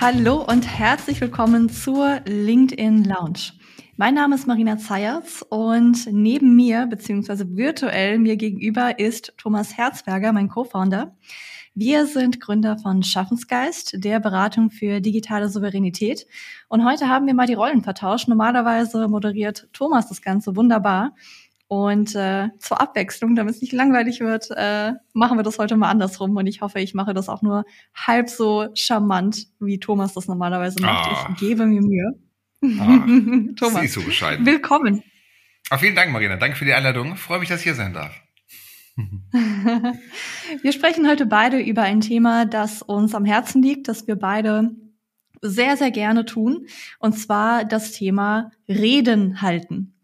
Hallo und herzlich willkommen zur LinkedIn Lounge. Mein Name ist Marina Zeyerz und neben mir, beziehungsweise virtuell mir gegenüber, ist Thomas Herzberger, mein Co-Founder. Wir sind Gründer von Schaffensgeist, der Beratung für digitale Souveränität. Und heute haben wir mal die Rollen vertauscht. Normalerweise moderiert Thomas das Ganze wunderbar. Und äh, zur Abwechslung, damit es nicht langweilig wird, äh, machen wir das heute mal andersrum. Und ich hoffe, ich mache das auch nur halb so charmant, wie Thomas das normalerweise macht. Ah. Ich gebe mir Mühe. Ah, Thomas, so willkommen. Ah, vielen Dank, Marina. Danke für die Einladung. Freue mich, dass ich hier sein darf. wir sprechen heute beide über ein Thema, das uns am Herzen liegt, das wir beide sehr, sehr gerne tun. Und zwar das Thema Reden halten.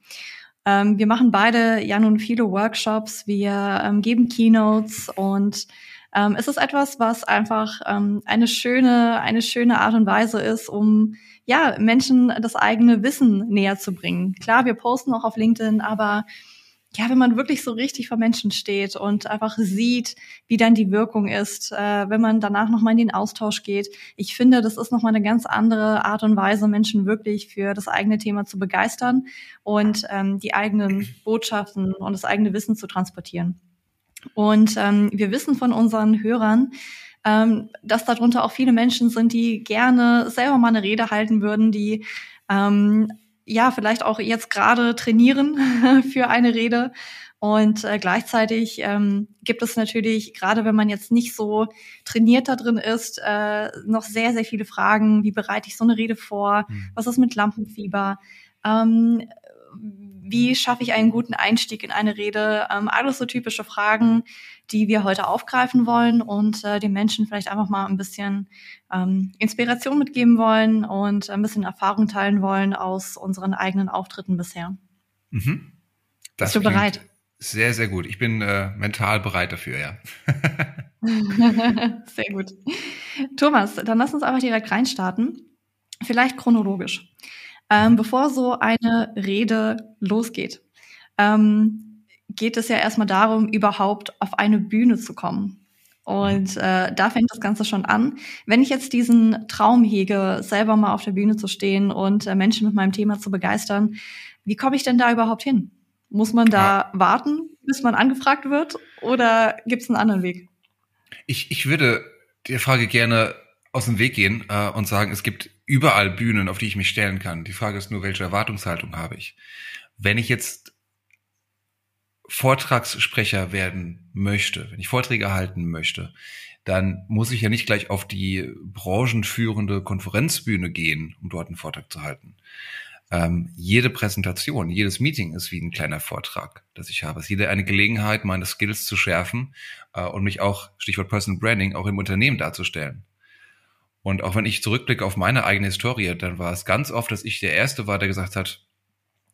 Ähm, wir machen beide ja nun viele Workshops, wir ähm, geben Keynotes und ähm, es ist etwas, was einfach ähm, eine schöne, eine schöne Art und Weise ist, um ja Menschen das eigene Wissen näher zu bringen. Klar, wir posten auch auf LinkedIn, aber ja, wenn man wirklich so richtig vor Menschen steht und einfach sieht, wie dann die Wirkung ist, äh, wenn man danach nochmal in den Austausch geht. Ich finde, das ist nochmal eine ganz andere Art und Weise, Menschen wirklich für das eigene Thema zu begeistern und ähm, die eigenen Botschaften und das eigene Wissen zu transportieren. Und ähm, wir wissen von unseren Hörern, ähm, dass darunter auch viele Menschen sind, die gerne selber mal eine Rede halten würden, die ähm, ja, vielleicht auch jetzt gerade trainieren für eine Rede. Und äh, gleichzeitig ähm, gibt es natürlich, gerade wenn man jetzt nicht so trainiert da drin ist, äh, noch sehr, sehr viele Fragen. Wie bereite ich so eine Rede vor? Mhm. Was ist mit Lampenfieber? Ähm, wie schaffe ich einen guten Einstieg in eine Rede? Ähm, alles so typische Fragen, die wir heute aufgreifen wollen und äh, den Menschen vielleicht einfach mal ein bisschen ähm, Inspiration mitgeben wollen und ein bisschen Erfahrung teilen wollen aus unseren eigenen Auftritten bisher. Mhm. Das Bist du bereit? Sehr, sehr gut. Ich bin äh, mental bereit dafür, ja. sehr gut. Thomas, dann lass uns einfach direkt reinstarten. Vielleicht chronologisch. Ähm, bevor so eine Rede losgeht, ähm, geht es ja erstmal darum, überhaupt auf eine Bühne zu kommen. Und äh, da fängt das Ganze schon an. Wenn ich jetzt diesen Traum hege, selber mal auf der Bühne zu stehen und äh, Menschen mit meinem Thema zu begeistern, wie komme ich denn da überhaupt hin? Muss man da warten, bis man angefragt wird, oder gibt es einen anderen Weg? Ich, ich würde der Frage gerne aus dem Weg gehen äh, und sagen, es gibt überall Bühnen, auf die ich mich stellen kann. Die Frage ist nur, welche Erwartungshaltung habe ich? Wenn ich jetzt Vortragssprecher werden möchte, wenn ich Vorträge halten möchte, dann muss ich ja nicht gleich auf die branchenführende Konferenzbühne gehen, um dort einen Vortrag zu halten. Ähm, jede Präsentation, jedes Meeting ist wie ein kleiner Vortrag, das ich habe. Es ist jede eine Gelegenheit, meine Skills zu schärfen äh, und mich auch, Stichwort Personal Branding, auch im Unternehmen darzustellen. Und auch wenn ich zurückblicke auf meine eigene Historie, dann war es ganz oft, dass ich der Erste war, der gesagt hat,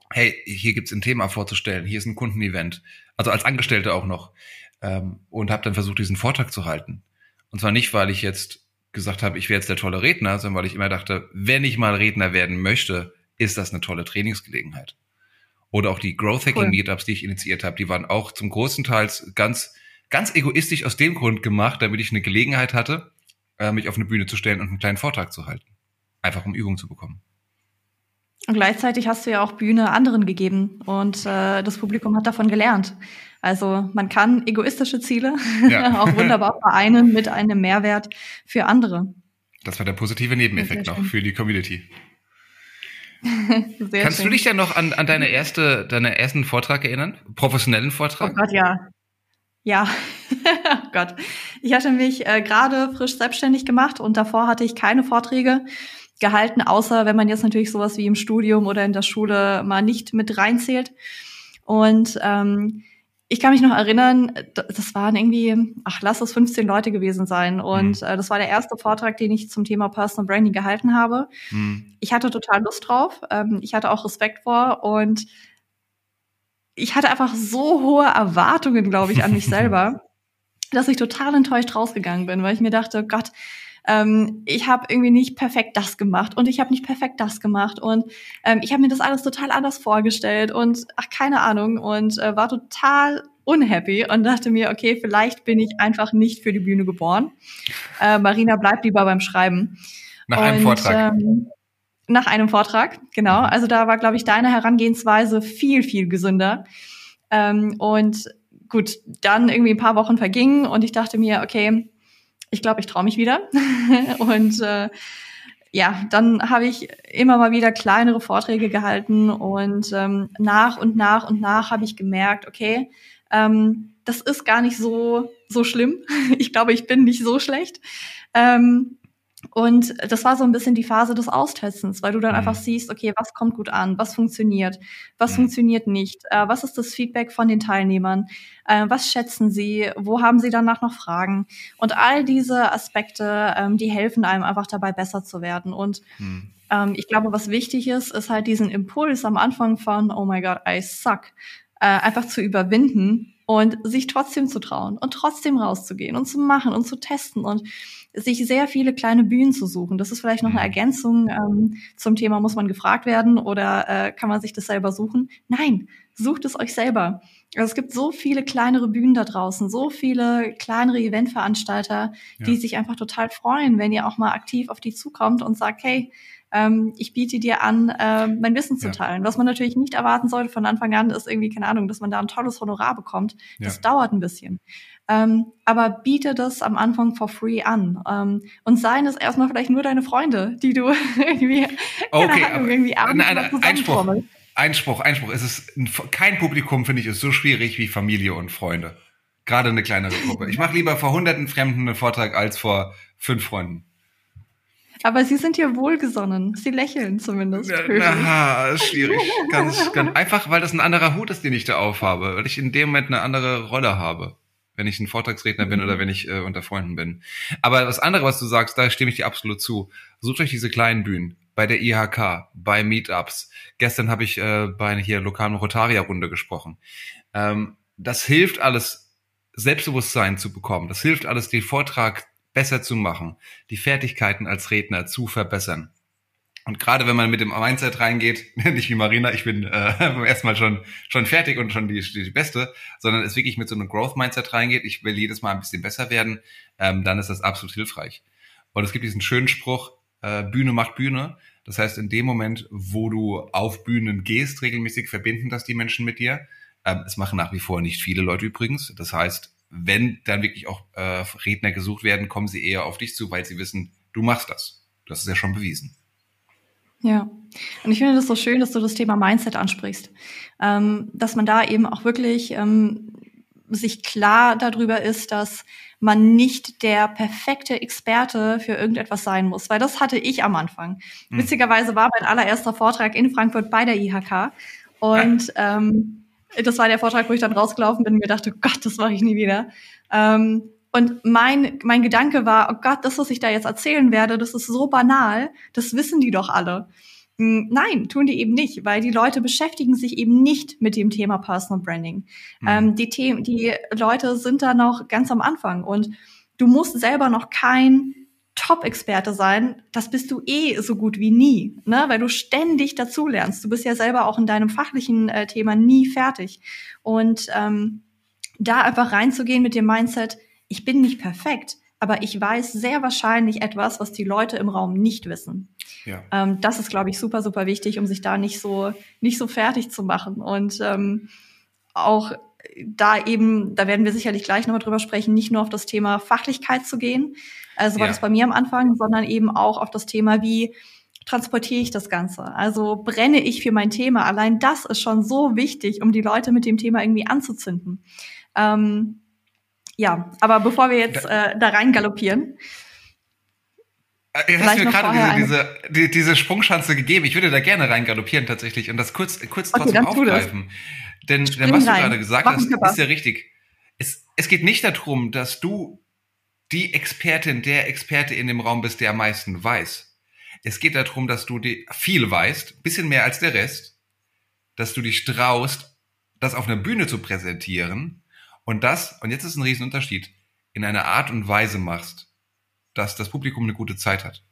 hey, hier gibt's ein Thema vorzustellen, hier ist ein Kundenevent, also als Angestellter auch noch, ähm, und habe dann versucht, diesen Vortrag zu halten. Und zwar nicht, weil ich jetzt gesagt habe, ich wäre jetzt der tolle Redner, sondern weil ich immer dachte, wenn ich mal Redner werden möchte, ist das eine tolle Trainingsgelegenheit. Oder auch die Growth Hacking. Meetups, die ich initiiert habe, die waren auch zum großen Teil ganz, ganz egoistisch aus dem Grund gemacht, damit ich eine Gelegenheit hatte, mich auf eine Bühne zu stellen und einen kleinen Vortrag zu halten. Einfach um Übung zu bekommen. Und gleichzeitig hast du ja auch Bühne anderen gegeben und äh, das Publikum hat davon gelernt. Also man kann egoistische Ziele ja. auch wunderbar vereinen mit einem Mehrwert für andere. Das war der positive Nebeneffekt noch für die Community. Kannst schön. du dich denn noch an, an deine erste, deinen ersten Vortrag erinnern? Professionellen Vortrag? Oh Gott, ja. Ja, Gott. Ich hatte mich äh, gerade frisch selbstständig gemacht und davor hatte ich keine Vorträge gehalten, außer wenn man jetzt natürlich sowas wie im Studium oder in der Schule mal nicht mit reinzählt. Und ähm, ich kann mich noch erinnern, das waren irgendwie, ach, lass es 15 Leute gewesen sein. Und mhm. äh, das war der erste Vortrag, den ich zum Thema Personal Branding gehalten habe. Mhm. Ich hatte total Lust drauf. Ähm, ich hatte auch Respekt vor und ich hatte einfach so hohe Erwartungen, glaube ich, an mich selber, dass ich total enttäuscht rausgegangen bin, weil ich mir dachte, Gott, ähm, ich habe irgendwie nicht perfekt das gemacht und ich habe nicht perfekt das gemacht und ähm, ich habe mir das alles total anders vorgestellt und ach keine Ahnung und äh, war total unhappy und dachte mir, okay, vielleicht bin ich einfach nicht für die Bühne geboren. Äh, Marina bleibt lieber beim Schreiben. Nach einem Und, Vortrag. Ähm, nach einem Vortrag, genau. Mhm. Also da war, glaube ich, deine Herangehensweise viel, viel gesünder. Ähm, und gut, dann irgendwie ein paar Wochen vergingen und ich dachte mir, okay, ich glaube, ich traue mich wieder. und äh, ja, dann habe ich immer mal wieder kleinere Vorträge gehalten und ähm, nach und nach und nach habe ich gemerkt, okay, ähm, das ist gar nicht so so schlimm. Ich glaube, ich bin nicht so schlecht. Ähm, und das war so ein bisschen die Phase des Austestens, weil du dann mhm. einfach siehst, okay, was kommt gut an, was funktioniert, was mhm. funktioniert nicht, äh, was ist das Feedback von den Teilnehmern, äh, was schätzen sie, wo haben sie danach noch Fragen. Und all diese Aspekte, ähm, die helfen einem einfach dabei, besser zu werden. Und mhm. ähm, ich glaube, was wichtig ist, ist halt diesen Impuls am Anfang von, oh my God, I suck, äh, einfach zu überwinden und sich trotzdem zu trauen und trotzdem rauszugehen und zu machen und zu testen und sich sehr viele kleine Bühnen zu suchen. Das ist vielleicht noch eine mhm. Ergänzung ähm, zum Thema, muss man gefragt werden oder äh, kann man sich das selber suchen? Nein, sucht es euch selber. Also es gibt so viele kleinere Bühnen da draußen, so viele kleinere Eventveranstalter, ja. die sich einfach total freuen, wenn ihr auch mal aktiv auf die zukommt und sagt, hey, ähm, ich biete dir an, äh, mein Wissen zu teilen. Was man natürlich nicht erwarten sollte von Anfang an, ist irgendwie, keine Ahnung, dass man da ein tolles Honorar bekommt. Das ja. dauert ein bisschen. Ähm, aber biete das am Anfang for free an. Ähm, und seien es erstmal vielleicht nur deine Freunde, die du irgendwie, okay, Ahnung, irgendwie abends nein, nein, Einspruch, Einspruch, Einspruch. Es ist ein, kein Publikum, finde ich, ist so schwierig wie Familie und Freunde. Gerade eine kleinere Gruppe. Ich mache lieber vor hunderten Fremden einen Vortrag als vor fünf Freunden. Aber sie sind hier wohlgesonnen. Sie lächeln zumindest. Ja, na, schwierig. Ganz, ganz einfach, weil das ein anderer Hut ist, den ich da aufhabe. Weil ich in dem Moment eine andere Rolle habe. Wenn ich ein Vortragsredner bin oder mhm. wenn ich äh, unter Freunden bin. Aber das andere, was du sagst, da stimme ich dir absolut zu. Sucht euch diese kleinen Bühnen. Bei der IHK, bei Meetups. Gestern habe ich äh, bei einer hier lokalen Rotaria-Runde gesprochen. Ähm, das hilft alles, Selbstbewusstsein zu bekommen. Das hilft alles, den Vortrag besser zu machen, die Fertigkeiten als Redner zu verbessern. Und gerade wenn man mit dem Mindset reingeht, nicht wie Marina, ich bin äh, erstmal schon schon fertig und schon die, die Beste, sondern es wirklich mit so einem Growth-Mindset reingeht, ich will jedes Mal ein bisschen besser werden, ähm, dann ist das absolut hilfreich. Und es gibt diesen schönen Spruch, äh, Bühne macht Bühne. Das heißt, in dem Moment, wo du auf Bühnen gehst, regelmäßig verbinden das die Menschen mit dir. Ähm, es machen nach wie vor nicht viele Leute übrigens. Das heißt, wenn dann wirklich auch äh, Redner gesucht werden, kommen sie eher auf dich zu, weil sie wissen, du machst das. Das ist ja schon bewiesen. Ja, und ich finde das so schön, dass du das Thema Mindset ansprichst, ähm, dass man da eben auch wirklich ähm, sich klar darüber ist, dass man nicht der perfekte Experte für irgendetwas sein muss, weil das hatte ich am Anfang. Hm. Witzigerweise war mein allererster Vortrag in Frankfurt bei der IHK und ähm, das war der Vortrag, wo ich dann rausgelaufen bin und mir dachte, oh Gott, das mache ich nie wieder. Ähm, und mein, mein Gedanke war, oh Gott, das, was ich da jetzt erzählen werde, das ist so banal, das wissen die doch alle. Hm, nein, tun die eben nicht, weil die Leute beschäftigen sich eben nicht mit dem Thema Personal Branding. Mhm. Ähm, die, The die Leute sind da noch ganz am Anfang und du musst selber noch kein Top-Experte sein, das bist du eh so gut wie nie, ne? weil du ständig dazulernst. Du bist ja selber auch in deinem fachlichen äh, Thema nie fertig. Und ähm, da einfach reinzugehen mit dem Mindset, ich bin nicht perfekt, aber ich weiß sehr wahrscheinlich etwas, was die Leute im Raum nicht wissen. Ja. Ähm, das ist, glaube ich, super, super wichtig, um sich da nicht so, nicht so fertig zu machen. Und ähm, auch da eben, da werden wir sicherlich gleich nochmal drüber sprechen, nicht nur auf das Thema Fachlichkeit zu gehen, also war ja. das bei mir am Anfang, sondern eben auch auf das Thema, wie transportiere ich das Ganze? Also brenne ich für mein Thema? Allein das ist schon so wichtig, um die Leute mit dem Thema irgendwie anzuzünden. Ähm, ja, aber bevor wir jetzt äh, da rein galoppieren. Äh, du hast mir gerade diese, diese, diese Sprungschanze gegeben. Ich würde da gerne rein galoppieren tatsächlich und das kurz, kurz okay, trotzdem aufgreifen. Denn, denn was rein. du gerade gesagt Mach hast, ist ja richtig. Es, es geht nicht darum, dass du die Expertin, der Experte in dem Raum bist, der am meisten weiß. Es geht darum, dass du viel weißt, bisschen mehr als der Rest, dass du dich traust, das auf einer Bühne zu präsentieren und das, und jetzt ist ein Riesenunterschied, in einer Art und Weise machst, dass das Publikum eine gute Zeit hat.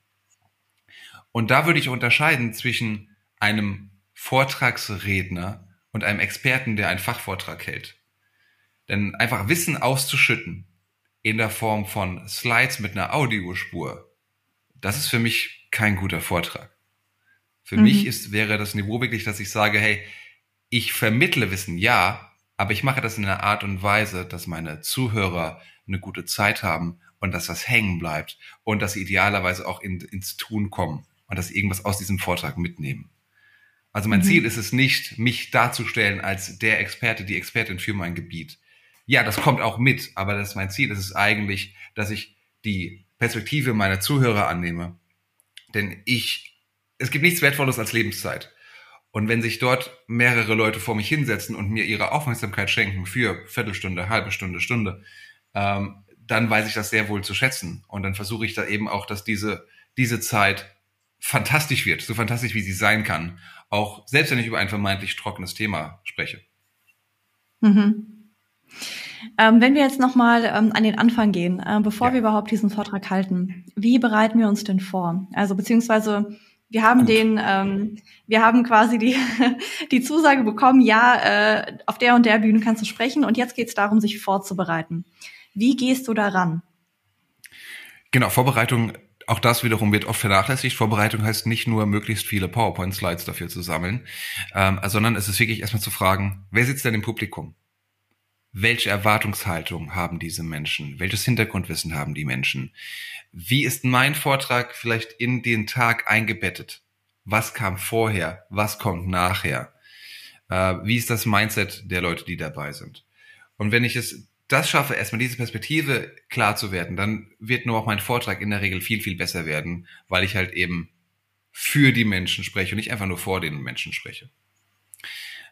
Und da würde ich unterscheiden zwischen einem Vortragsredner und einem Experten, der einen Fachvortrag hält. Denn einfach Wissen auszuschütten, in der Form von Slides mit einer Audiospur. Das ist für mich kein guter Vortrag. Für Mhm. mich ist, wäre das Niveau wirklich, dass ich sage, hey, ich vermittle Wissen, ja, aber ich mache das in einer Art und Weise, dass meine Zuhörer eine gute Zeit haben und dass das hängen bleibt und dass sie idealerweise auch in, ins Tun kommen und dass sie irgendwas aus diesem Vortrag mitnehmen. Also mein Mhm. Ziel ist es nicht, mich darzustellen als der Experte, die Expertin für mein Gebiet. Ja, das kommt auch mit, aber das ist mein Ziel. Es ist eigentlich, dass ich die Perspektive meiner Zuhörer annehme. Denn ich, es gibt nichts Wertvolles als Lebenszeit. Und wenn sich dort mehrere Leute vor mich hinsetzen und mir ihre Aufmerksamkeit schenken für Viertelstunde, halbe Stunde, Stunde, ähm, dann weiß ich das sehr wohl zu schätzen. Und dann versuche ich da eben auch, dass diese, diese Zeit fantastisch wird, so fantastisch wie sie sein kann. Auch selbst wenn ich über ein vermeintlich trockenes Thema spreche. Mhm. Ähm, wenn wir jetzt nochmal ähm, an den Anfang gehen, äh, bevor Ja. wir überhaupt diesen Vortrag halten, wie bereiten wir uns denn vor? Also beziehungsweise wir haben Gut. den, ähm, wir haben quasi die, die Zusage bekommen, ja, äh, auf der und der Bühne kannst du sprechen und jetzt geht es darum, sich vorzubereiten. Wie gehst du daran? Genau, Vorbereitung, auch das wiederum wird oft vernachlässigt. Vorbereitung heißt nicht nur möglichst viele PowerPoint-Slides dafür zu sammeln, ähm, sondern es ist wirklich erstmal zu fragen, wer sitzt denn im Publikum? Welche Erwartungshaltung haben diese Menschen? Welches Hintergrundwissen haben die Menschen? Wie ist mein Vortrag vielleicht in den Tag eingebettet? Was kam vorher? Was kommt nachher? Äh, wie ist das Mindset der Leute, die dabei sind? Und wenn ich es das schaffe, erstmal diese Perspektive klar zu werden, dann wird nur auch mein Vortrag in der Regel viel, viel besser werden, weil ich halt eben für die Menschen spreche und nicht einfach nur vor den Menschen spreche.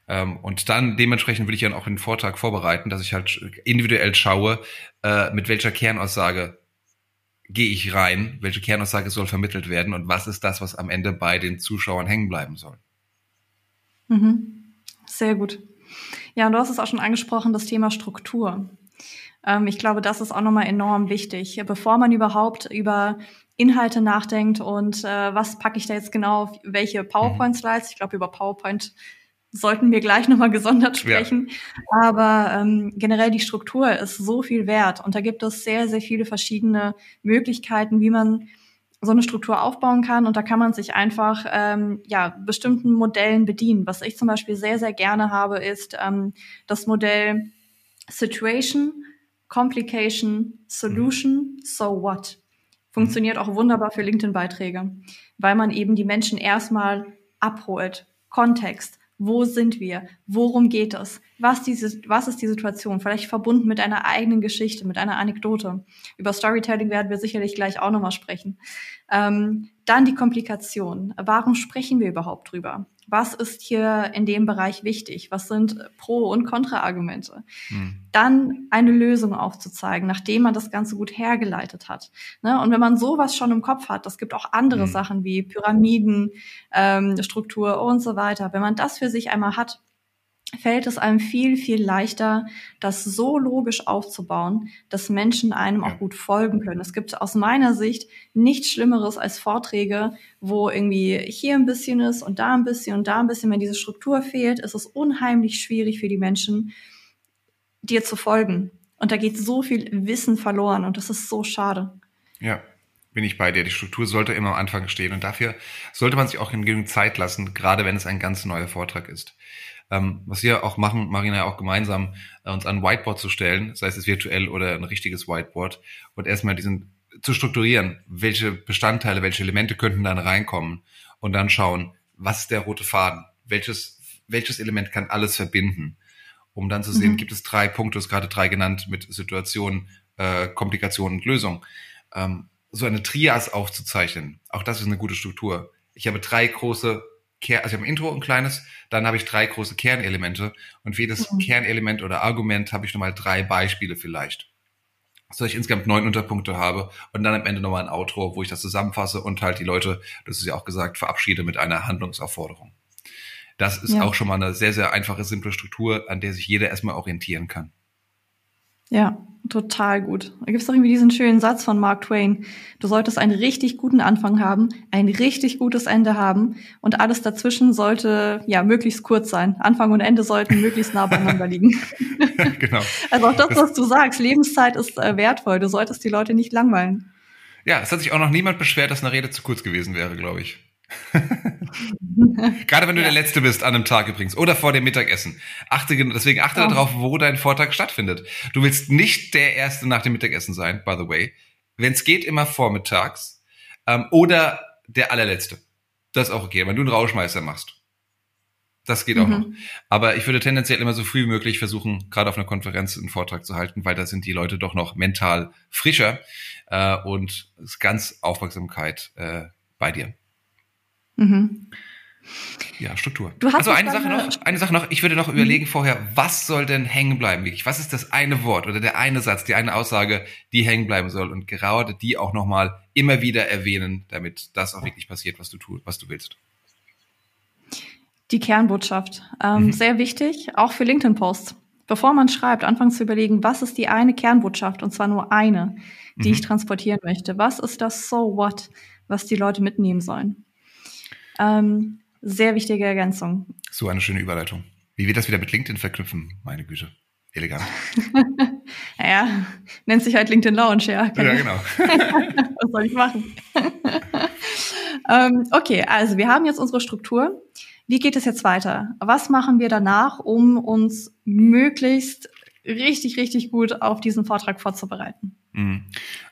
Ähm, und dann dementsprechend will ich dann auch den Vortrag vorbereiten, dass ich halt individuell schaue, äh, mit welcher Kernaussage gehe ich rein, welche Kernaussage soll vermittelt werden und was ist das, was am Ende bei den Zuschauern hängen bleiben soll. Mhm. Sehr gut. Ja, und du hast es auch schon angesprochen, das Thema Struktur. Ähm, ich glaube, das ist auch nochmal enorm wichtig. Bevor man überhaupt über Inhalte nachdenkt und äh, was packe ich da jetzt genau auf welche PowerPoint-Slides, ich glaube, über PowerPoint sollten wir gleich nochmal gesondert sprechen. Ja. Aber ähm, generell die Struktur ist so viel wert und da gibt es sehr, sehr viele verschiedene Möglichkeiten, wie man so eine Struktur aufbauen kann und da kann man sich einfach ähm, ja bestimmten Modellen bedienen. Was ich zum Beispiel sehr sehr gerne habe, ist ähm, das Modell Situation, Complication, Solution, So What. Funktioniert auch wunderbar für LinkedIn-Beiträge, weil man eben die Menschen erstmal abholt. Kontext, wo sind wir? Worum geht es? Was, diese, was ist die Situation? Vielleicht verbunden mit einer eigenen Geschichte, mit einer Anekdote. Über Storytelling werden wir sicherlich gleich auch nochmal sprechen. Ähm, dann die Komplikation. Warum sprechen wir überhaupt drüber? Was ist hier in dem Bereich wichtig? Was sind Pro- und Kontraargumente? Hm. Dann eine Lösung aufzuzeigen, nachdem man das Ganze gut hergeleitet hat. Ne? Und wenn man sowas schon im Kopf hat, das gibt auch andere hm. Sachen wie Pyramiden, ähm, Struktur und so weiter. Wenn man das für sich einmal hat, fällt es einem viel, viel leichter, das so logisch aufzubauen, dass Menschen einem auch gut folgen können. Es gibt aus meiner Sicht nichts Schlimmeres als Vorträge, wo irgendwie hier ein bisschen ist und da ein bisschen und da ein bisschen. Wenn diese Struktur fehlt, ist es unheimlich schwierig für die Menschen, dir zu folgen. Und da geht so viel Wissen verloren und das ist so schade. Ja, bin ich bei dir. Die Struktur sollte immer am Anfang stehen und dafür sollte man sich auch genügend Zeit lassen, gerade wenn es ein ganz neuer Vortrag ist ähm, was wir auch machen, Marina auch gemeinsam, äh, uns an ein Whiteboard zu stellen, sei es virtuell oder ein richtiges Whiteboard und erstmal diesen zu strukturieren, welche Bestandteile, welche Elemente könnten dann reinkommen und dann schauen, was ist der rote Faden, welches, welches Element kann alles verbinden, um dann zu sehen, mhm. gibt es drei Punkte, du hast gerade drei genannt, mit Situation, äh, Komplikation und Lösung. Ähm, so eine Trias aufzuzeichnen, auch das ist eine gute Struktur. Ich habe drei große Ker also ich habe ein Intro, ein kleines, dann habe ich drei große Kernelemente und für jedes mhm. Kernelement oder Argument habe ich nochmal drei Beispiele vielleicht. So dass ich insgesamt neun Unterpunkte habe und dann am Ende nochmal ein Outro, wo ich das zusammenfasse und halt die Leute, das ist ja auch gesagt, verabschiede mit einer Handlungsaufforderung. Das ist ja. auch schon mal eine sehr, sehr einfache, simple Struktur, an der sich jeder erstmal orientieren kann. Ja, total gut. Da gibt es doch irgendwie diesen schönen Satz von Mark Twain. Du solltest einen richtig guten Anfang haben, ein richtig gutes Ende haben und alles dazwischen sollte ja möglichst kurz sein. Anfang und Ende sollten möglichst nah beieinander liegen. genau. Also auch das, was du sagst, Lebenszeit ist äh, wertvoll. Du solltest die Leute nicht langweilen. Ja, es hat sich auch noch niemand beschwert, dass eine Rede zu kurz gewesen wäre, glaube ich. Gerade wenn du ja. der Letzte bist an einem Tag übrigens oder vor dem Mittagessen. Achte, deswegen achte oh. darauf, wo dein Vortrag stattfindet. Du willst nicht der Erste nach dem Mittagessen sein, by the way. Wenn es geht, immer vormittags. Ähm, oder der allerletzte. Das ist auch okay, wenn du einen Rauschmeister machst. Das geht auch mhm. noch. Aber ich würde tendenziell immer so früh wie möglich versuchen, gerade auf einer Konferenz einen Vortrag zu halten, weil da sind die Leute doch noch mental frischer äh, und ist ganz Aufmerksamkeit äh, bei dir. Mhm. Ja, Struktur. Du hast also eine Sache noch, eine Sache noch, ich würde noch überlegen mhm. vorher, was soll denn hängen bleiben? Wirklich? Was ist das eine Wort oder der eine Satz, die eine Aussage, die hängen bleiben soll und gerade die auch nochmal immer wieder erwähnen, damit das auch wirklich passiert, was du tust, was du willst. Die Kernbotschaft. Ähm, mhm. Sehr wichtig, auch für LinkedIn-Posts. Bevor man schreibt, anfangen zu überlegen, was ist die eine Kernbotschaft, und zwar nur eine, die mhm. ich transportieren möchte. Was ist das So What, was die Leute mitnehmen sollen? Ähm, sehr wichtige Ergänzung. So eine schöne Überleitung. Wie wir das wieder mit LinkedIn verknüpfen, meine Güte. Elegant. naja, nennt sich halt LinkedIn Lounge, ja. ja, genau. Was soll ich machen? ähm, okay, also wir haben jetzt unsere Struktur. Wie geht es jetzt weiter? Was machen wir danach, um uns möglichst richtig, richtig gut auf diesen Vortrag vorzubereiten? Mhm.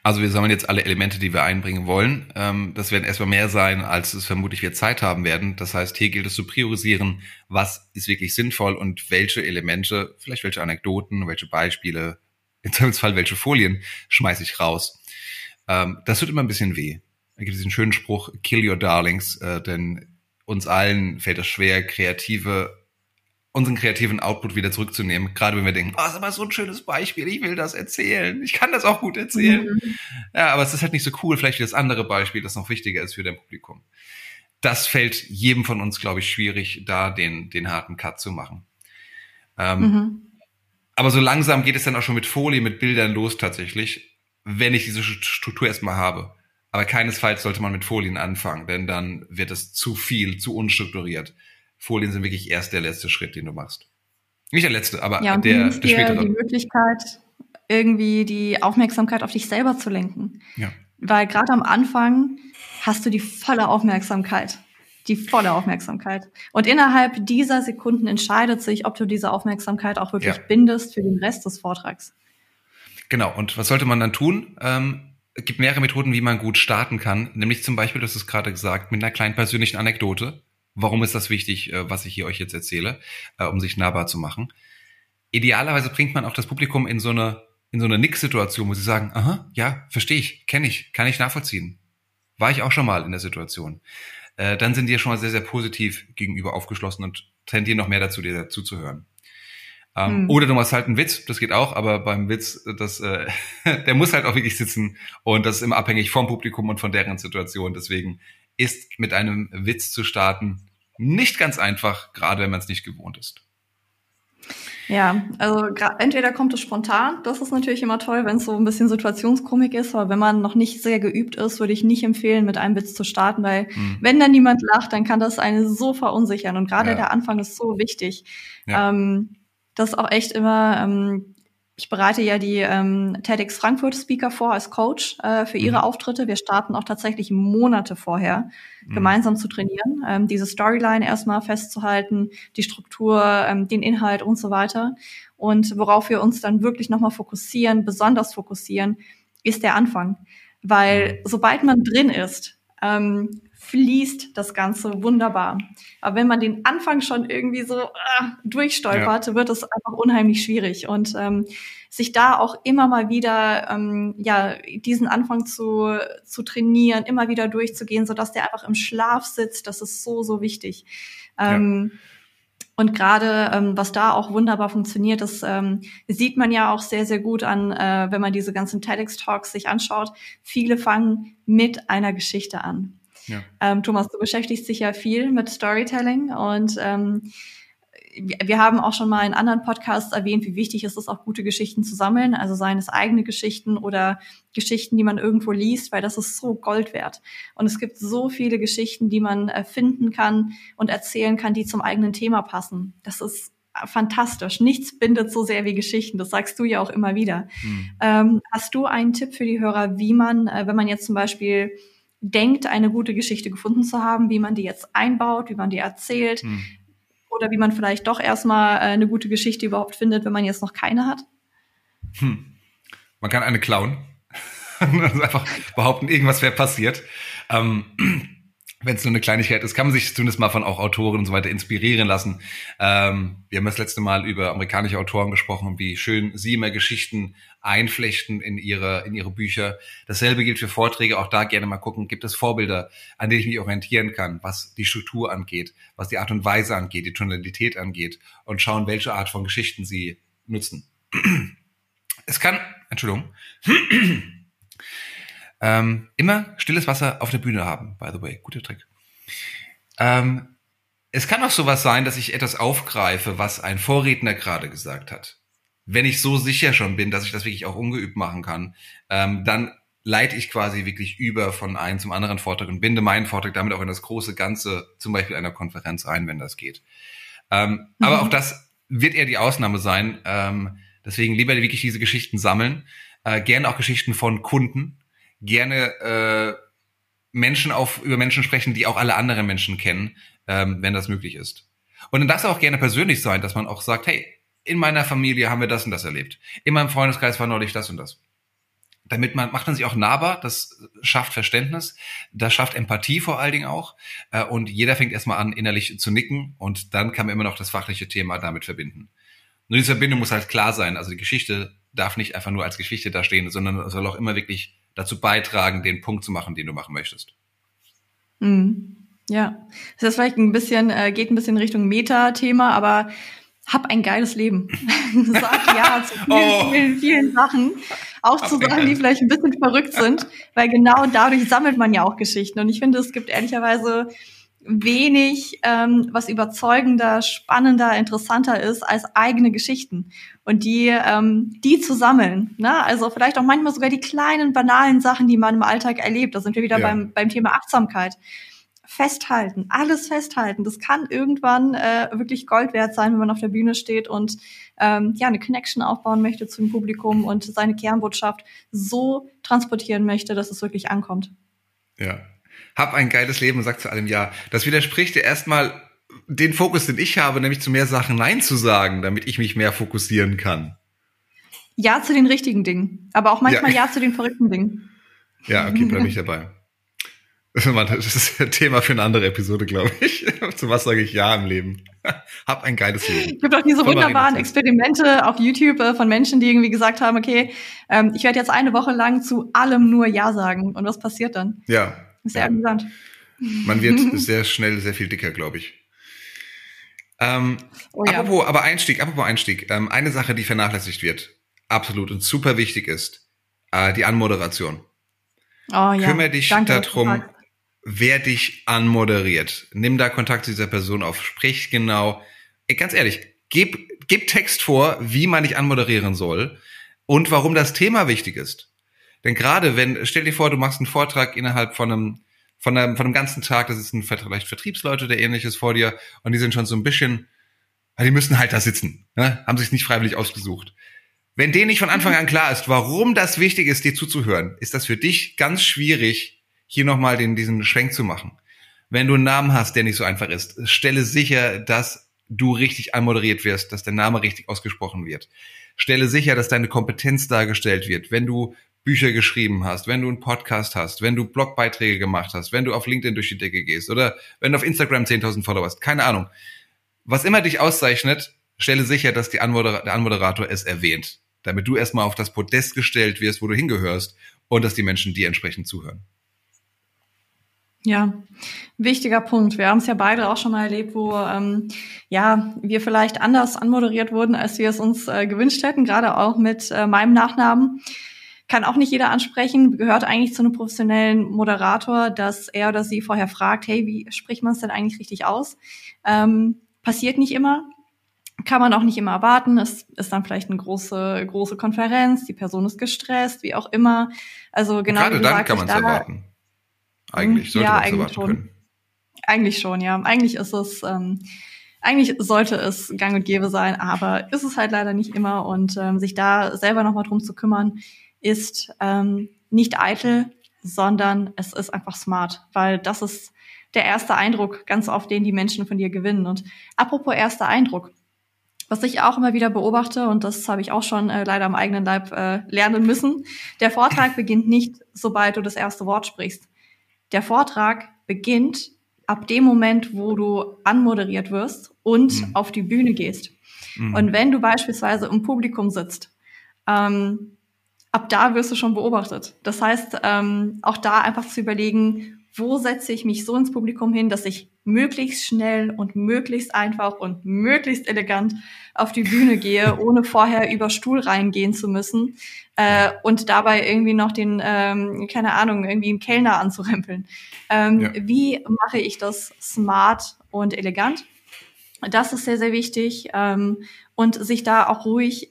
Also wir sammeln jetzt alle Elemente, die wir einbringen wollen. Ähm, das werden erstmal mehr sein, als es vermutlich wir Zeit haben werden. Das heißt, hier gilt es zu priorisieren, was ist wirklich sinnvoll und welche Elemente, vielleicht welche Anekdoten, welche Beispiele, im Zweifelsfall welche Folien schmeiße ich raus. Ähm, das tut immer ein bisschen weh. Da gibt es diesen schönen Spruch, kill your darlings, äh, denn uns allen fällt es schwer, kreative, unseren kreativen Output wieder zurückzunehmen. Gerade wenn wir denken, oh, das ist aber so ein schönes Beispiel, ich will das erzählen. Ich kann das auch gut erzählen. Mhm. Ja, aber es ist halt nicht so cool, vielleicht wie das andere Beispiel, das noch wichtiger ist für dein Publikum. Das fällt jedem von uns, glaube ich, schwierig, da den, den harten Cut zu machen. Ähm, mhm. Aber so langsam geht es dann auch schon mit Folie, mit Bildern los tatsächlich, wenn ich diese Struktur erstmal habe. Aber keinesfalls sollte man mit Folien anfangen, denn dann wird es zu viel, zu unstrukturiert. Folien sind wirklich erst der letzte Schritt, den du machst. Nicht der letzte, aber ja, der, der spätere. Die Möglichkeit, irgendwie die Aufmerksamkeit auf dich selber zu lenken. Ja. Weil gerade am Anfang hast du die volle Aufmerksamkeit. Die volle Aufmerksamkeit. Und innerhalb dieser Sekunden entscheidet sich, ob du diese Aufmerksamkeit auch wirklich ja. bindest für den Rest des Vortrags. Genau. Und was sollte man dann tun? Ähm, es gibt mehrere Methoden, wie man gut starten kann. Nämlich zum Beispiel, das ist gerade gesagt, mit einer kleinen persönlichen Anekdote. Warum ist das wichtig, äh, was ich hier euch jetzt erzähle, äh, um sich nahbar zu machen? Idealerweise bringt man auch das Publikum in so eine, in so eine Nick-Situation, wo sie sagen, aha, ja, verstehe ich, kenne ich, kann ich nachvollziehen. War ich auch schon mal in der Situation. Äh, dann sind die ja schon mal sehr, sehr positiv gegenüber aufgeschlossen und tendieren noch mehr dazu, dir dazu zu hören. Ähm, hm. Oder du machst halt einen Witz, das geht auch, aber beim Witz, das, äh, der muss halt auch wirklich sitzen und das ist immer abhängig vom Publikum und von deren Situation. Deswegen ist mit einem Witz zu starten nicht ganz einfach, gerade wenn man es nicht gewohnt ist. Ja, also entweder kommt es spontan, das ist natürlich immer toll, wenn es so ein bisschen Situationskomik ist, aber wenn man noch nicht sehr geübt ist, würde ich nicht empfehlen, mit einem Witz zu starten, weil hm. wenn dann niemand lacht, dann kann das einen so verunsichern und gerade ja. der Anfang ist so wichtig. Ja. Ähm, das ist auch echt immer, ähm, ich bereite ja die ähm, TEDx Frankfurt Speaker vor als Coach äh, für ihre mhm. Auftritte. Wir starten auch tatsächlich Monate vorher, mhm. gemeinsam zu trainieren, ähm, diese Storyline erstmal festzuhalten, die Struktur, ähm, den Inhalt und so weiter. Und worauf wir uns dann wirklich nochmal fokussieren, besonders fokussieren, ist der Anfang. Weil mhm. sobald man drin ist, ähm, fließt das Ganze wunderbar. Aber wenn man den Anfang schon irgendwie so äh, durchstolpert, ja. wird es einfach unheimlich schwierig. Und ähm, sich da auch immer mal wieder ähm, ja diesen Anfang zu, zu trainieren, immer wieder durchzugehen, sodass der einfach im Schlaf sitzt, das ist so, so wichtig. Ähm, ja. Und gerade ähm, was da auch wunderbar funktioniert, das ähm, sieht man ja auch sehr, sehr gut an, äh, wenn man diese ganzen TEDx-Talks sich anschaut. Viele fangen mit einer Geschichte an. Ja. Ähm, Thomas, du beschäftigst dich ja viel mit Storytelling und ähm, wir haben auch schon mal in anderen Podcasts erwähnt, wie wichtig es ist, auch gute Geschichten zu sammeln, also seien es eigene Geschichten oder Geschichten, die man irgendwo liest, weil das ist so Gold wert. Und es gibt so viele Geschichten, die man finden kann und erzählen kann, die zum eigenen Thema passen. Das ist fantastisch. Nichts bindet so sehr wie Geschichten. Das sagst du ja auch immer wieder. Hm. Ähm, hast du einen Tipp für die Hörer, wie man, äh, wenn man jetzt zum Beispiel denkt, eine gute Geschichte gefunden zu haben, wie man die jetzt einbaut, wie man die erzählt? Hm. Oder wie man vielleicht doch erstmal äh, eine gute Geschichte überhaupt findet, wenn man jetzt noch keine hat? Hm. Man kann eine klauen. einfach behaupten, irgendwas wäre passiert. Ähm, wenn es nur eine Kleinigkeit ist, kann man sich zumindest mal von auch Autoren und so weiter inspirieren lassen. Ähm, wir haben das letzte Mal über amerikanische Autoren gesprochen, wie schön sie immer Geschichten einflechten in ihre, in ihre Bücher. Dasselbe gilt für Vorträge. Auch da gerne mal gucken, gibt es Vorbilder, an denen ich mich orientieren kann, was die Struktur angeht, was die Art und Weise angeht, die Tonalität angeht und schauen, welche Art von Geschichten sie nutzen. Es kann, Entschuldigung, ähm, immer stilles Wasser auf der Bühne haben, by the way. Guter Trick. Ähm, es kann auch sowas sein, dass ich etwas aufgreife, was ein Vorredner gerade gesagt hat. Wenn ich so sicher schon bin, dass ich das wirklich auch ungeübt machen kann, ähm, dann leite ich quasi wirklich über von einem zum anderen Vortrag und binde meinen Vortrag damit auch in das große Ganze, zum Beispiel einer Konferenz ein, wenn das geht. Ähm, mhm. Aber auch das wird eher die Ausnahme sein. Ähm, deswegen lieber wirklich diese Geschichten sammeln. Äh, gerne auch Geschichten von Kunden, gerne äh, Menschen auf über Menschen sprechen, die auch alle anderen Menschen kennen, ähm, wenn das möglich ist. Und dann darf es auch gerne persönlich sein, dass man auch sagt, hey, in meiner Familie haben wir das und das erlebt. In meinem Freundeskreis war neulich das und das. Damit man, macht man sich auch nahbar, das schafft Verständnis, das schafft Empathie vor allen Dingen auch. Äh, und jeder fängt erstmal an, innerlich zu nicken und dann kann man immer noch das fachliche Thema damit verbinden. Nur diese Verbindung muss halt klar sein. Also die Geschichte darf nicht einfach nur als Geschichte da stehen, sondern soll auch immer wirklich dazu beitragen, den Punkt zu machen, den du machen möchtest. Mhm. Ja, das ist vielleicht ein bisschen, äh, geht ein bisschen Richtung Meta-Thema, aber hab ein geiles Leben. Sag ja zu vielen, oh. vielen, vielen Sachen. Auch hab zu Sachen, die vielleicht ein bisschen verrückt sind, weil genau dadurch sammelt man ja auch Geschichten. Und ich finde, es gibt ehrlicherweise wenig, ähm, was überzeugender, spannender, interessanter ist als eigene Geschichten und die, ähm, die zu sammeln. Ne? Also vielleicht auch manchmal sogar die kleinen, banalen Sachen, die man im Alltag erlebt. Da sind wir wieder ja. beim, beim Thema Achtsamkeit. Festhalten, alles festhalten. Das kann irgendwann äh, wirklich Gold wert sein, wenn man auf der Bühne steht und ähm, ja eine Connection aufbauen möchte zum Publikum und seine Kernbotschaft so transportieren möchte, dass es wirklich ankommt. Ja, hab ein geiles Leben und sag zu allem Ja. Das widerspricht ja erstmal den Fokus, den ich habe, nämlich zu mehr Sachen Nein zu sagen, damit ich mich mehr fokussieren kann. Ja zu den richtigen Dingen, aber auch manchmal Ja, ja zu den verrückten Dingen. Ja, okay, bleib ich dabei. Das ist ein Thema für eine andere Episode, glaube ich. Zu was sage ich Ja im Leben? Hab ein geiles Leben. Es gibt auch diese wunderbaren Experimente auf YouTube äh, von Menschen, die irgendwie gesagt haben, okay, ähm, ich werde jetzt eine Woche lang zu allem nur Ja sagen. Und was passiert dann? Ja, sehr ja. amüsant. Man wird sehr schnell sehr viel dicker, glaube ich. Ähm, oh, ja. Apropos, aber Einstieg, apropos Einstieg. Ähm, eine Sache, die vernachlässigt wird, absolut und super wichtig ist, äh, die Anmoderation. Oh, ja. Kümmere dich Danke, darum, wer dich anmoderiert. Nimm da Kontakt zu dieser Person auf. Sprich genau. Ganz ehrlich, gib, gib Text vor, wie man dich anmoderieren soll und warum das Thema wichtig ist. Denn gerade wenn, stell dir vor, du machst einen Vortrag innerhalb von einem, von einem, von einem ganzen Tag, das ist ein, vielleicht Vertriebsleute oder ähnliches vor dir und die sind schon so ein bisschen, die müssen halt da sitzen, ne? haben sich nicht freiwillig ausgesucht. Wenn denen nicht von Anfang an klar ist, warum das wichtig ist, dir zuzuhören, ist das für dich ganz schwierig, hier nochmal den, diesen Schwenk zu machen. Wenn du einen Namen hast, der nicht so einfach ist, stelle sicher, dass du richtig anmoderiert wirst, dass der Name richtig ausgesprochen wird. Stelle sicher, dass deine Kompetenz dargestellt wird. Wenn du Bücher geschrieben hast, wenn du einen Podcast hast, wenn du Blogbeiträge gemacht hast, wenn du auf LinkedIn durch die Decke gehst oder wenn du auf Instagram 10.000 Follower hast, keine Ahnung. Was immer dich auszeichnet, stelle sicher, dass die Anmoder der Anmoderator es erwähnt, damit du erstmal auf das Podest gestellt wirst, wo du hingehörst und dass die Menschen dir entsprechend zuhören. Ja, wichtiger Punkt. Wir haben es ja beide auch schon mal erlebt, wo ähm, ja wir vielleicht anders anmoderiert wurden, als wir es uns äh, gewünscht hätten, gerade auch mit äh, meinem Nachnamen kann auch nicht jeder ansprechen, gehört eigentlich zu einem professionellen Moderator, dass er oder sie vorher fragt, hey, wie spricht man es denn eigentlich richtig aus? Ähm, passiert nicht immer, kann man auch nicht immer erwarten. Es ist dann vielleicht eine große, große Konferenz, die Person ist gestresst, wie auch immer. Also genau. Gerade dann kann man es erwarten. Eigentlich sollte ja, man es erwarten schon. können. Eigentlich schon, ja. Eigentlich ist es ähm, eigentlich sollte es gang und gäbe sein, aber ist es halt leider nicht immer. Und ähm, sich da selber nochmal drum zu kümmern, ist ähm, nicht eitel, sondern es ist einfach smart, weil das ist der erste Eindruck ganz oft, den die Menschen von dir gewinnen. Und apropos erster Eindruck, was ich auch immer wieder beobachte, und das habe ich auch schon äh, leider am eigenen Leib äh, lernen müssen, der Vortrag beginnt nicht, sobald du das erste Wort sprichst. Der Vortrag beginnt ab dem Moment, wo du anmoderiert wirst und mhm. auf die Bühne gehst. Mhm. Und wenn du beispielsweise im Publikum sitzt, ähm, ab da wirst du schon beobachtet. Das heißt, ähm, auch da einfach zu überlegen, wo setze ich mich so ins Publikum hin, dass ich möglichst schnell und möglichst einfach und möglichst elegant auf die Bühne gehe, ohne vorher über Stuhl reingehen zu müssen äh, und dabei irgendwie noch den, ähm, keine Ahnung, irgendwie einen Kellner anzurempeln. Ähm, ja. Wie mache ich das smart und elegant? Das ist sehr, sehr wichtig ähm, und sich da auch ruhig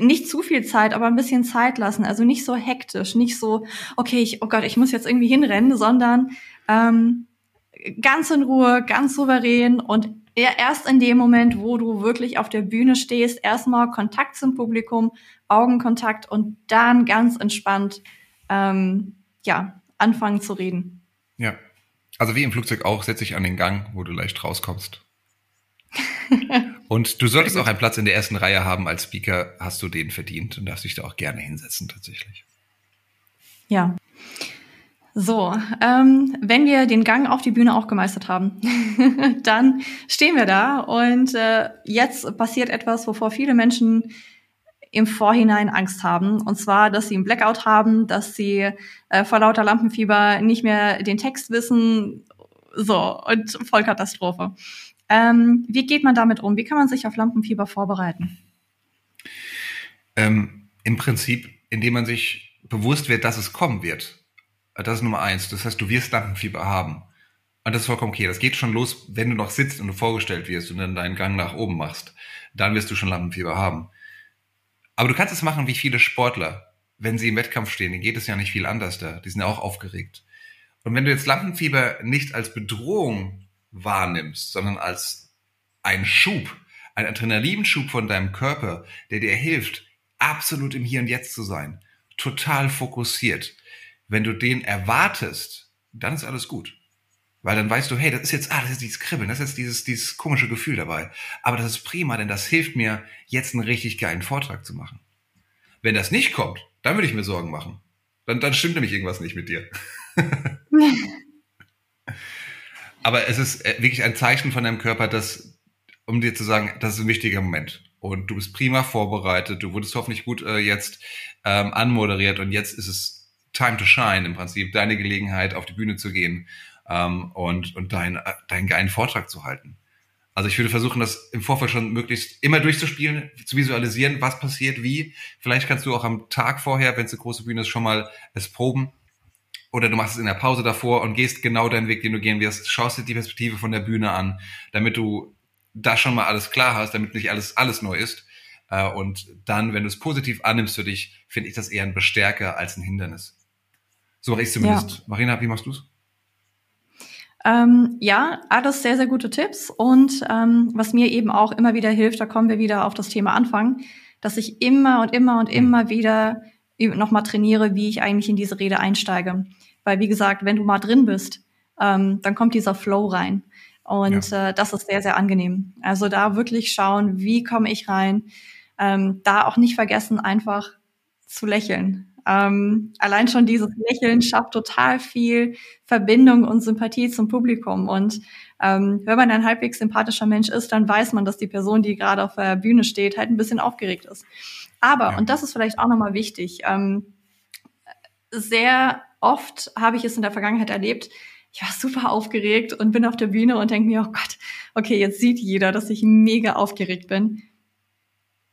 nicht zu viel Zeit, aber ein bisschen Zeit lassen. Also nicht so hektisch, nicht so, okay, ich, oh Gott, ich muss jetzt irgendwie hinrennen, sondern ähm, ganz in Ruhe, ganz souverän und erst in dem Moment, wo du wirklich auf der Bühne stehst, erstmal Kontakt zum Publikum, Augenkontakt und dann ganz entspannt ähm, ja anfangen zu reden. Ja, also wie im Flugzeug auch, setze ich an den Gang, wo du leicht rauskommst. und du solltest auch einen Platz in der ersten Reihe haben als Speaker, hast du den verdient und darfst dich da auch gerne hinsetzen tatsächlich. Ja. So, ähm, wenn wir den Gang auf die Bühne auch gemeistert haben, dann stehen wir da und äh, jetzt passiert etwas, wovor viele Menschen im Vorhinein Angst haben. Und zwar, dass sie einen Blackout haben, dass sie äh, vor lauter Lampenfieber nicht mehr den Text wissen. So, und Vollkatastrophe. Ähm, wie geht man damit um? Wie kann man sich auf Lampenfieber vorbereiten? Ähm, Im Prinzip, indem man sich bewusst wird, dass es kommen wird. Das ist Nummer eins. Das heißt, du wirst Lampenfieber haben. Und das ist vollkommen okay. Das geht schon los, wenn du noch sitzt und du vorgestellt wirst und dann deinen Gang nach oben machst. Dann wirst du schon Lampenfieber haben. Aber du kannst es machen wie viele Sportler. Wenn sie im Wettkampf stehen, denen geht es ja nicht viel anders da. Die sind ja auch aufgeregt. Und wenn du jetzt Lampenfieber nicht als Bedrohung wahrnimmst, sondern als ein Schub, ein Adrenalinschub von deinem Körper, der dir hilft, absolut im Hier und Jetzt zu sein, total fokussiert. Wenn du den erwartest, dann ist alles gut. Weil dann weißt du, hey, das ist jetzt, ah, das ist dieses Kribbeln, das ist jetzt dieses, dieses komische Gefühl dabei. Aber das ist prima, denn das hilft mir, jetzt einen richtig geilen Vortrag zu machen. Wenn das nicht kommt, dann würde ich mir Sorgen machen. Dann, dann stimmt nämlich irgendwas nicht mit dir. Aber es ist äh, wirklich ein Zeichen von deinem Körper, dass, um dir zu sagen, das ist ein wichtiger Moment. Und du bist prima vorbereitet, du wurdest hoffentlich gut äh, jetzt ähm, anmoderiert und jetzt ist es time to shine im Prinzip, deine Gelegenheit auf die Bühne zu gehen ähm, und, und deinen, äh, deinen geilen Vortrag zu halten. Also ich würde versuchen, das im Vorfeld schon möglichst immer durchzuspielen, zu visualisieren, was passiert, wie. Vielleicht kannst du auch am Tag vorher, wenn es eine große Bühne ist, schon mal es proben oder du machst es in der Pause davor und gehst genau deinen Weg, den du gehen wirst, schaust dir die Perspektive von der Bühne an, damit du da schon mal alles klar hast, damit nicht alles, alles neu ist. Äh, und dann, wenn du es positiv annimmst für dich, finde ich das eher ein Bestärker als ein Hindernis. So mache ich zumindest. Ja. Marina, wie machst du's? Ähm, ja, alles sehr, sehr gute Tipps. Und ähm, was mir eben auch immer wieder hilft, da kommen wir wieder auf das Thema Anfang, dass ich immer und immer und hm. immer wieder nochmal trainiere, wie ich eigentlich in diese Rede einsteige. Weil, wie gesagt, wenn du mal drin bist, ähm, dann kommt dieser Flow rein. Und ja. äh, das ist sehr, sehr angenehm. Also da wirklich schauen, wie komme ich rein. Ähm, da auch nicht vergessen, einfach zu lächeln. Ähm, allein schon dieses Lächeln schafft total viel Verbindung und Sympathie zum Publikum. Und ähm, wenn man ein halbwegs sympathischer Mensch ist, dann weiß man, dass die Person, die gerade auf der Bühne steht, halt ein bisschen aufgeregt ist. Aber, ja. und das ist vielleicht auch nochmal wichtig, ähm, sehr oft habe ich es in der Vergangenheit erlebt, ich war super aufgeregt und bin auf der Bühne und denke mir, oh Gott, okay, jetzt sieht jeder, dass ich mega aufgeregt bin.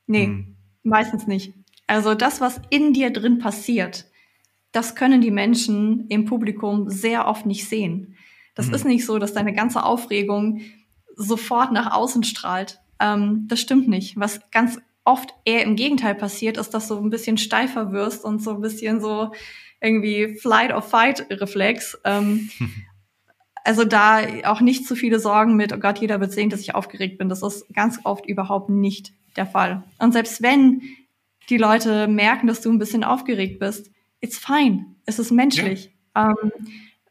Nee, hm. meistens nicht. Also das, was in dir drin passiert, das können die Menschen im Publikum sehr oft nicht sehen. Das mhm. ist nicht so, dass deine ganze Aufregung sofort nach außen strahlt. Ähm, das stimmt nicht. Was ganz oft eher im Gegenteil passiert, ist, dass du ein bisschen steifer wirst und so ein bisschen so irgendwie Flight or Fight Reflex. Ähm, also da auch nicht zu viele Sorgen mit, oh Gott, jeder wird sehen, dass ich aufgeregt bin. Das ist ganz oft überhaupt nicht der Fall. Und selbst wenn die Leute merken, dass du ein bisschen aufgeregt bist, it's fine. Es ist menschlich. Ja. Ähm,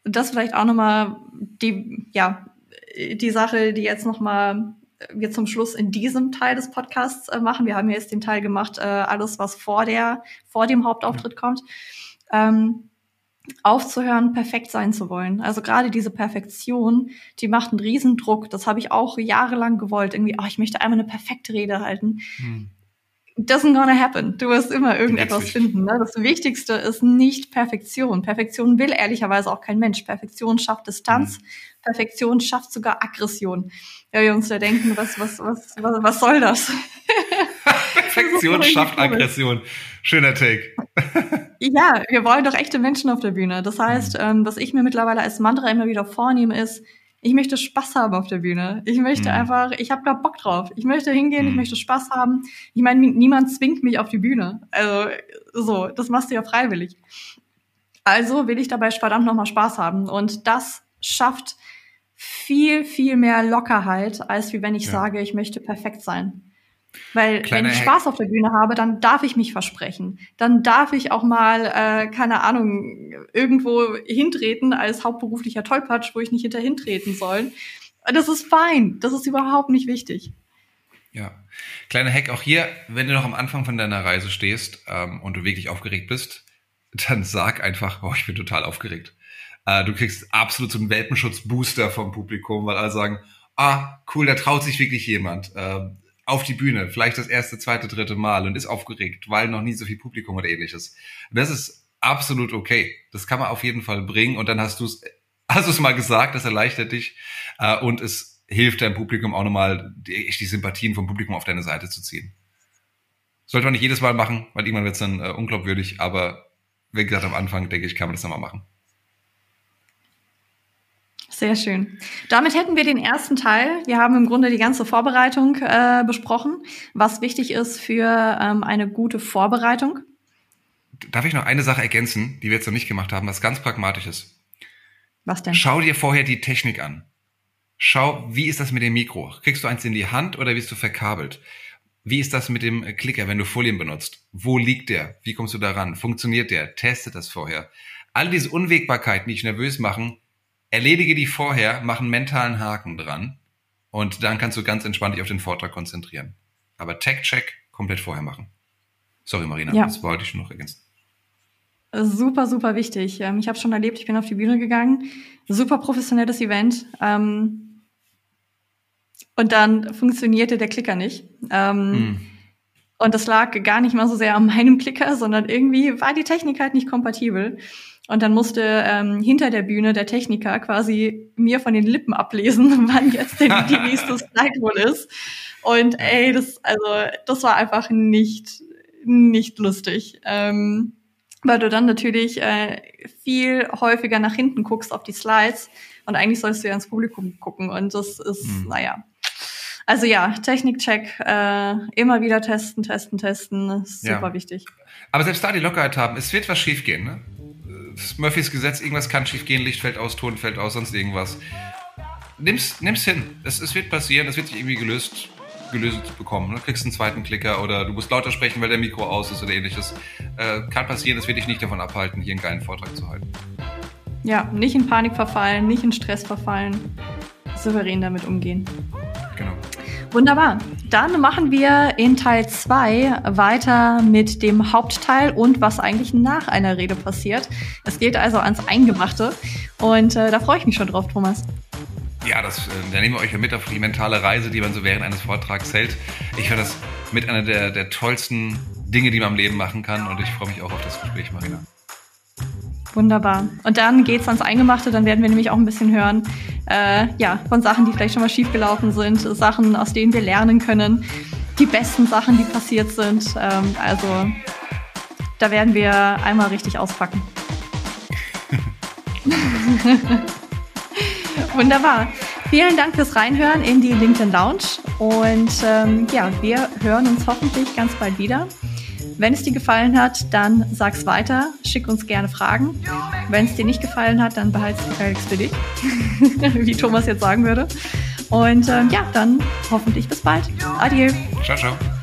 das vielleicht auch nochmal die, ja, die Sache, die jetzt nochmal wir zum Schluss in diesem Teil des Podcasts äh, machen. Wir haben jetzt den Teil gemacht, äh, alles, was vor der, vor dem Hauptauftritt ja. kommt. Ähm, aufzuhören, perfekt sein zu wollen. Also gerade diese Perfektion, die macht einen Riesendruck. Das habe ich auch jahrelang gewollt. Irgendwie, oh, ich möchte einmal eine perfekte Rede halten. Hm doesn't gonna happen. Du wirst immer irgendetwas finden. Ne? Das Wichtigste ist nicht Perfektion. Perfektion will ehrlicherweise auch kein Mensch. Perfektion schafft Distanz. Mhm. Perfektion schafft sogar Aggression. Ja, wir uns da denken, was, was, was, was, was soll das? Perfektion das schafft Aggression. Schöner Take. ja, wir wollen doch echte Menschen auf der Bühne. Das heißt, mhm. ähm, was ich mir mittlerweile als Mantra immer wieder vornehme, ist, ich möchte Spaß haben auf der Bühne. Ich möchte mhm. einfach, ich habe da Bock drauf. Ich möchte hingehen, mhm. ich möchte Spaß haben. Ich meine, niemand zwingt mich auf die Bühne. Also so, das machst du ja freiwillig. Also will ich dabei verdammt nochmal Spaß haben. Und das schafft viel, viel mehr Lockerheit, als wie wenn ich ja. sage, ich möchte perfekt sein. Weil Kleiner wenn ich Spaß auf der Bühne habe, dann darf ich mich versprechen. Dann darf ich auch mal, äh, keine Ahnung, irgendwo hintreten als hauptberuflicher Tollpatsch, wo ich nicht hinterhin treten soll. Das ist fein. Das ist überhaupt nicht wichtig. Ja. Kleiner Hack auch hier, wenn du noch am Anfang von deiner Reise stehst ähm, und du wirklich aufgeregt bist, dann sag einfach, oh, ich bin total aufgeregt. Äh, du kriegst absolut so einen Welpenschutz-Booster vom Publikum, weil alle sagen, ah, cool, da traut sich wirklich jemand. Äh, auf die Bühne, vielleicht das erste, zweite, dritte Mal und ist aufgeregt, weil noch nie so viel Publikum oder ähnliches. Das ist absolut okay. Das kann man auf jeden Fall bringen und dann hast du es, hast du es mal gesagt, das erleichtert dich äh, und es hilft deinem Publikum auch nochmal, die, die Sympathien vom Publikum auf deine Seite zu ziehen. Sollte man nicht jedes Mal machen, weil irgendwann wird es dann äh, unglaubwürdig, aber wie gesagt, am Anfang, denke ich, kann man das nochmal machen. Sehr schön. Damit hätten wir den ersten Teil. Wir haben im Grunde die ganze Vorbereitung äh, besprochen, was wichtig ist für ähm, eine gute Vorbereitung. Darf ich noch eine Sache ergänzen, die wir jetzt noch nicht gemacht haben, was ganz pragmatisch ist? Was denn? Schau dir vorher die Technik an. Schau, wie ist das mit dem Mikro? Kriegst du eins in die Hand oder bist du verkabelt? Wie ist das mit dem Klicker, wenn du Folien benutzt? Wo liegt der? Wie kommst du daran? Funktioniert der? Teste das vorher. All diese Unwägbarkeiten, die dich nervös machen, erledige die vorher, mach einen mentalen Haken dran und dann kannst du ganz entspannt dich auf den Vortrag konzentrieren. Aber Tech-Check komplett vorher machen. Sorry, Marina, ja. das wollte ich schon noch ergänzen. Super, super wichtig. Ähm, ich habe schon erlebt, ich bin auf die Bühne gegangen. Super professionelles Event. Ähm, und dann funktionierte der Klicker nicht. Mm. Und das lag gar nicht mal so sehr an meinem Klicker, sondern irgendwie war die Technik halt nicht kompatibel. Und dann musste ähm, hinter der Bühne der Techniker quasi mir von den Lippen ablesen, wann jetzt denn die nächste Slide wohl ist. Und ey, das, also, das war einfach nicht, nicht lustig. Ähm, weil du dann natürlich äh, viel häufiger nach hinten guckst auf die Slides und eigentlich sollst du ja ins Publikum gucken und das ist, mhm. naja. Also ja, Technikcheck, äh, immer wieder testen, testen, testen, ist super ja. wichtig. Aber selbst da die Lockerheit haben, es wird was schiefgehen, ne? Murphys Gesetz, irgendwas kann schief gehen, Licht fällt aus, Ton fällt aus, sonst irgendwas. Nimm's, nimm's hin. Es, es wird passieren, es wird sich irgendwie gelöst, gelöst bekommen. Du kriegst einen zweiten Klicker oder du musst lauter sprechen, weil der Mikro aus ist oder ähnliches. Äh, kann passieren, es wird dich nicht davon abhalten, hier einen geilen Vortrag zu halten. Ja, nicht in Panik verfallen, nicht in Stress verfallen, souverän damit umgehen. Genau. Wunderbar. Dann machen wir in Teil 2 weiter mit dem Hauptteil und was eigentlich nach einer Rede passiert. Es geht also ans Eingemachte und äh, da freue ich mich schon drauf, Thomas. Ja, das, äh, da nehmen wir euch ja mit auf die mentale Reise, die man so während eines Vortrags hält. Ich finde das mit einer der, der tollsten Dinge, die man im Leben machen kann und ich freue mich auch auf das Gespräch, Marina. Wunderbar. Und dann geht's ans Eingemachte, dann werden wir nämlich auch ein bisschen hören, äh, ja, von Sachen, die vielleicht schon mal schiefgelaufen sind, Sachen, aus denen wir lernen können, die besten Sachen, die passiert sind. Ähm, also da werden wir einmal richtig auspacken. Wunderbar. Vielen Dank fürs Reinhören in die LinkedIn Lounge und ähm, ja, wir hören uns hoffentlich ganz bald wieder. Wenn es dir gefallen hat, dann sag's weiter, schick uns gerne Fragen Wenn es dir nicht gefallen hat, dann behalte es für dich, wie Thomas jetzt sagen würde. Und ähm, ja, dann hoffentlich bis bald. Adieu. Ciao, ciao.